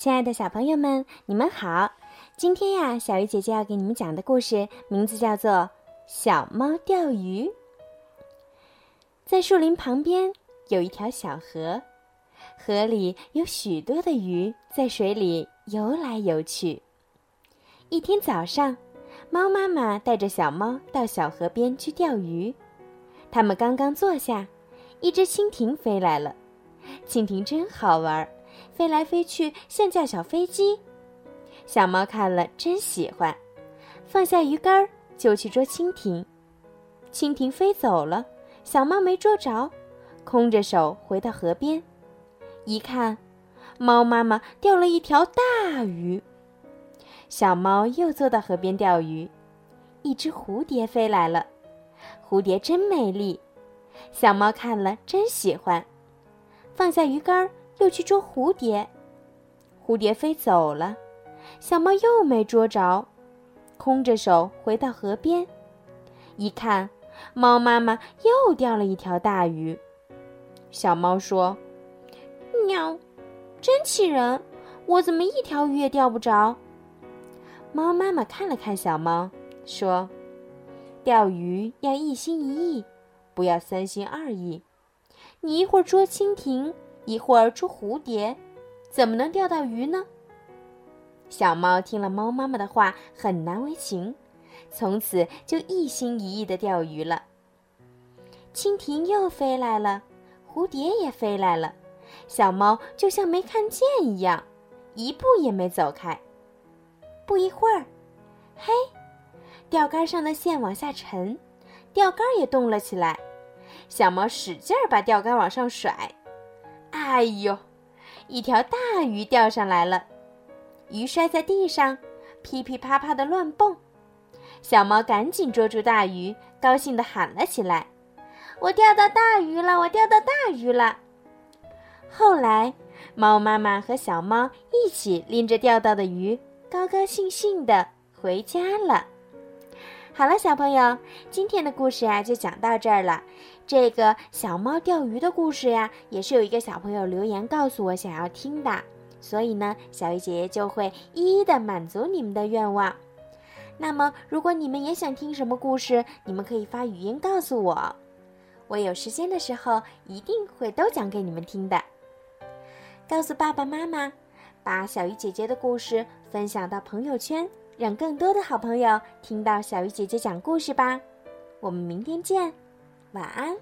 亲爱的小朋友们，你们好！今天呀，小鱼姐姐要给你们讲的故事名字叫做《小猫钓鱼》。在树林旁边有一条小河，河里有许多的鱼在水里游来游去。一天早上，猫妈妈带着小猫到小河边去钓鱼。他们刚刚坐下，一只蜻蜓飞来了。蜻蜓真好玩儿。飞来飞去，像架小飞机。小猫看了真喜欢，放下鱼竿就去捉蜻蜓。蜻蜓飞走了，小猫没捉着，空着手回到河边，一看，猫妈妈钓了一条大鱼。小猫又坐到河边钓鱼，一只蝴蝶飞来了，蝴蝶真美丽。小猫看了真喜欢，放下鱼竿又去捉蝴蝶，蝴蝶飞走了，小猫又没捉着，空着手回到河边，一看，猫妈妈又钓了一条大鱼。小猫说：“喵，真气人，我怎么一条鱼也钓不着？”猫妈妈看了看小猫，说：“钓鱼要一心一意，不要三心二意。你一会儿捉蜻蜓。”一会儿出蝴蝶，怎么能钓到鱼呢？小猫听了猫妈妈的话，很难为情，从此就一心一意的钓鱼了。蜻蜓又飞来了，蝴蝶也飞来了，小猫就像没看见一样，一步也没走开。不一会儿，嘿，钓竿上的线往下沉，钓竿也动了起来，小猫使劲儿把钓竿往上甩。哎呦，一条大鱼钓上来了，鱼摔在地上，噼噼啪啪的乱蹦。小猫赶紧捉住大鱼，高兴地喊了起来：“我钓到大鱼了！我钓到大鱼了！”后来，猫妈妈和小猫一起拎着钓到的鱼，高高兴兴地回家了。好了，小朋友，今天的故事呀就讲到这儿了。这个小猫钓鱼的故事呀，也是有一个小朋友留言告诉我想要听的，所以呢，小鱼姐姐就会一一的满足你们的愿望。那么，如果你们也想听什么故事，你们可以发语音告诉我，我有时间的时候一定会都讲给你们听的。告诉爸爸妈妈，把小鱼姐姐的故事分享到朋友圈。让更多的好朋友听到小鱼姐姐讲故事吧，我们明天见，晚安。